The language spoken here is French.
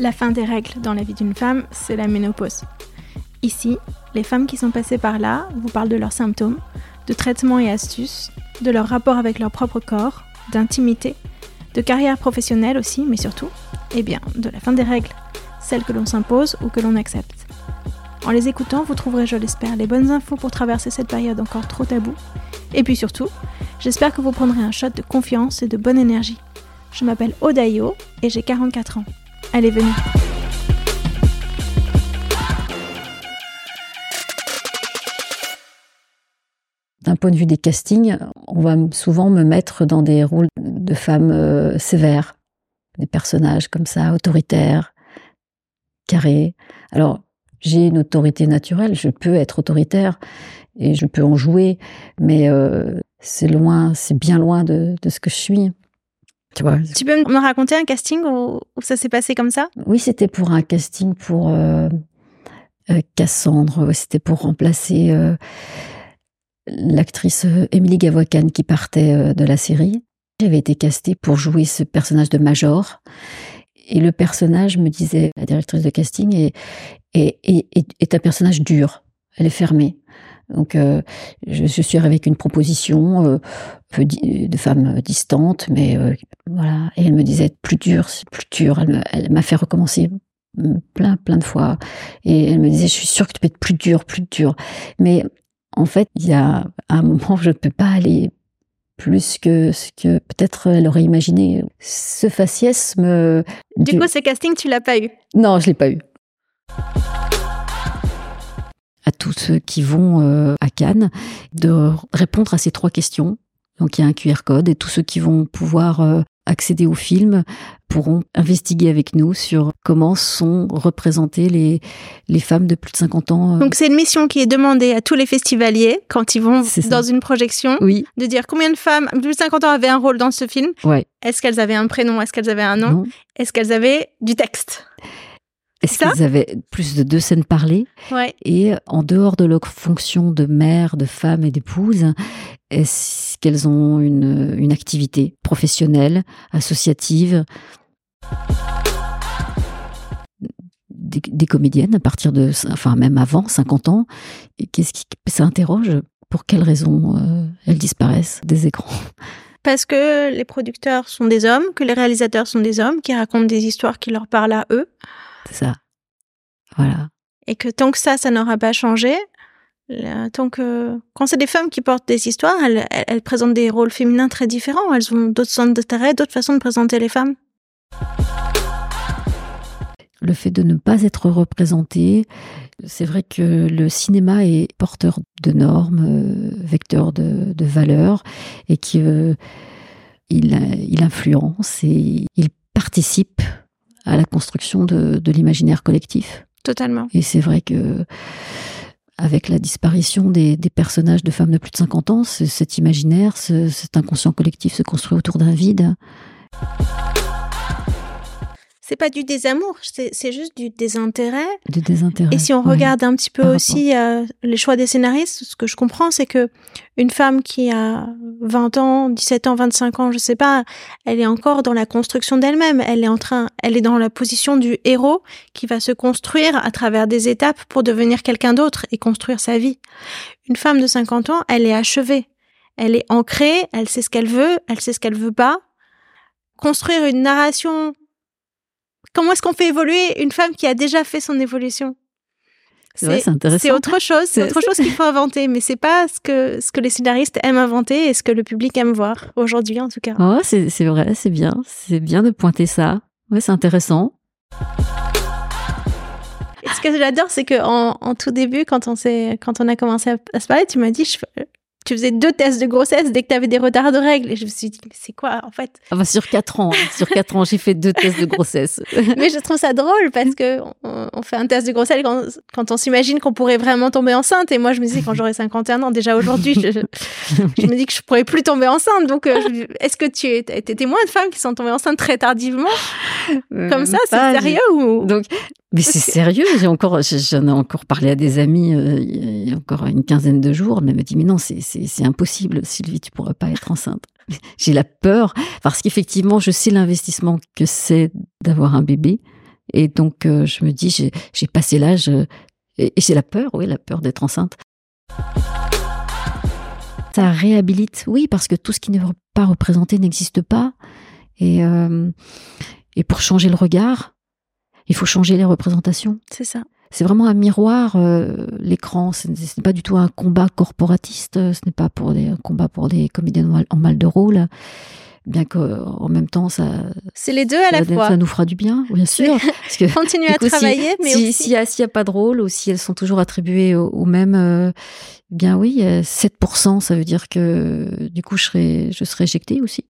La fin des règles dans la vie d'une femme, c'est la ménopause. Ici, les femmes qui sont passées par là vous parlent de leurs symptômes, de traitements et astuces, de leur rapport avec leur propre corps, d'intimité, de carrière professionnelle aussi, mais surtout, eh bien, de la fin des règles, celles que l'on s'impose ou que l'on accepte. En les écoutant, vous trouverez, je l'espère, les bonnes infos pour traverser cette période encore trop taboue. Et puis surtout, j'espère que vous prendrez un shot de confiance et de bonne énergie. Je m'appelle Odayo et j'ai 44 ans. Allez, venez. D'un point de vue des castings, on va souvent me mettre dans des rôles de femmes euh, sévères, des personnages comme ça, autoritaires, carrés. Alors, j'ai une autorité naturelle, je peux être autoritaire et je peux en jouer, mais euh, c'est loin, c'est bien loin de, de ce que je suis. Tu, vois? tu peux me raconter un casting où, ça s'est passé comme ça? Oui, c'était pour un casting pour euh, euh, Cassandre. C'était pour remplacer euh, l'actrice Émilie Gavocan qui partait de la série. J'avais été castée pour jouer ce personnage de Major. Et le personnage, me disait la directrice de casting, est, est, est, est un personnage dur. Elle est fermée. Donc, euh, je, je, suis arrivée avec une proposition euh, peu de femme distante, mais euh, voilà. Et elle me disait plus dur, plus dur. Elle m'a fait recommencer plein, plein de fois. Et elle me disait, je suis sûre que tu peux être plus dur, plus dur. Mais en fait, il y a un moment où je ne peux pas aller plus que ce que peut-être elle aurait imaginé. Ce faciès me... Du, du... coup, ce casting, tu l'as pas eu? Non, je l'ai pas eu tous ceux qui vont euh, à Cannes de répondre à ces trois questions. Donc il y a un QR code et tous ceux qui vont pouvoir euh, accéder au film pourront investiguer avec nous sur comment sont représentées les, les femmes de plus de 50 ans. Euh. Donc c'est une mission qui est demandée à tous les festivaliers quand ils vont dans une projection, oui. de dire combien de femmes de plus de 50 ans avaient un rôle dans ce film. Ouais. Est-ce qu'elles avaient un prénom? Est-ce qu'elles avaient un nom? Est-ce qu'elles avaient du texte? Est-ce qu'ils avaient plus de deux scènes parlées ouais. Et en dehors de leur fonction de mère, de femme et d'épouse, est-ce qu'elles ont une, une activité professionnelle, associative? Des, des, comédiennes à partir de, enfin même avant 50 ans, qu'est-ce qui ça interroge? Pour quelles raisons euh, elles disparaissent des écrans? Parce que les producteurs sont des hommes, que les réalisateurs sont des hommes qui racontent des histoires qui leur parlent à eux. C'est ça. Voilà. Et que tant que ça, ça n'aura pas changé, tant que quand c'est des femmes qui portent des histoires, elles, elles, présentent des rôles féminins très différents. Elles ont d'autres centres d'intérêt, d'autres façons de présenter les femmes. Le fait de ne pas être représenté, c'est vrai que le cinéma est porteur de normes, euh, vecteur de, de valeurs, et qu'il euh, il influence et il participe à la construction de, de l'imaginaire collectif. Totalement. Et c'est vrai que avec la disparition des, des, personnages de femmes de plus de 50 ans, cet imaginaire, ce, cet inconscient collectif se construit autour d'un vide c'est pas du désamour, c'est juste du désintérêt. Du désintérêt. Et si on ouais, regarde un petit peu aussi euh, les choix des scénaristes, ce que je comprends, c'est que une femme qui a 20 ans, 17 ans, 25 ans, je sais pas, elle est encore dans la construction d'elle-même. Elle est en train, elle est dans la position du héros qui va se construire à travers des étapes pour devenir quelqu'un d'autre et construire sa vie. Une femme de 50 ans, elle est achevée. Elle est ancrée, elle sait ce qu'elle veut, elle sait ce qu'elle veut pas. Construire une narration Comment est-ce qu'on fait évoluer une femme qui a déjà fait son évolution? C'est intéressant. C'est autre chose, c'est autre chose qu'il faut inventer, mais c'est pas ce que ce que les scénaristes aiment inventer et ce que le public aime voir aujourd'hui en tout cas. Oh, c'est vrai, c'est bien, c'est bien de pointer ça. Ouais, c'est intéressant. Et ce que j'adore, c'est que en, en, tout début, quand on s'est, quand on a commencé à, à se parler, tu m'as dit, je, tu faisais deux tests de grossesse dès que tu avais des retards de règles. Et je me suis dit, mais c'est quoi, en fait? Ah bah Sur quatre ans, hein. sur quatre ans, j'ai fait deux tests de grossesse. mais je trouve ça drôle parce que on, on fait un test de grossesse quand, quand on s'imagine qu'on pourrait vraiment tomber enceinte. Et moi, je me disais, quand j'aurai 51 ans, déjà aujourd'hui, je, je me dis que je pourrais plus tomber enceinte. Donc, euh, est-ce que tu es, témoin de femmes qui sont tombées enceintes très tardivement? Euh, Comme ça, c'est sérieux ou? Donc, mais c'est sérieux. J'ai encore, j'en ai encore parlé à des amis euh, il y a encore une quinzaine de jours. Elle m'a dit mais non, c'est impossible, Sylvie, tu pourras pas être enceinte. J'ai la peur parce qu'effectivement, je sais l'investissement que c'est d'avoir un bébé. Et donc, je me dis, j'ai passé l'âge, et, et c'est la peur, oui, la peur d'être enceinte. Ça réhabilite, oui, parce que tout ce qui n'est pas représenté n'existe pas. Et, euh, et pour changer le regard, il faut changer les représentations. C'est ça. C'est vraiment un miroir, euh, l'écran. Ce n'est pas du tout un combat corporatiste, ce n'est pas pour des, un combat pour des comédiens en mal de rôle bien qu'en même temps, ça. C'est les deux à la fois. Ça nous fera du bien, bien sûr. Parce que, Continuer à travailler, mais si, aussi... S'il n'y a, pas de rôle, ou si elles sont toujours attribuées au, même, euh, bien oui, 7%, ça veut dire que du coup, je serai, je serai éjectée aussi.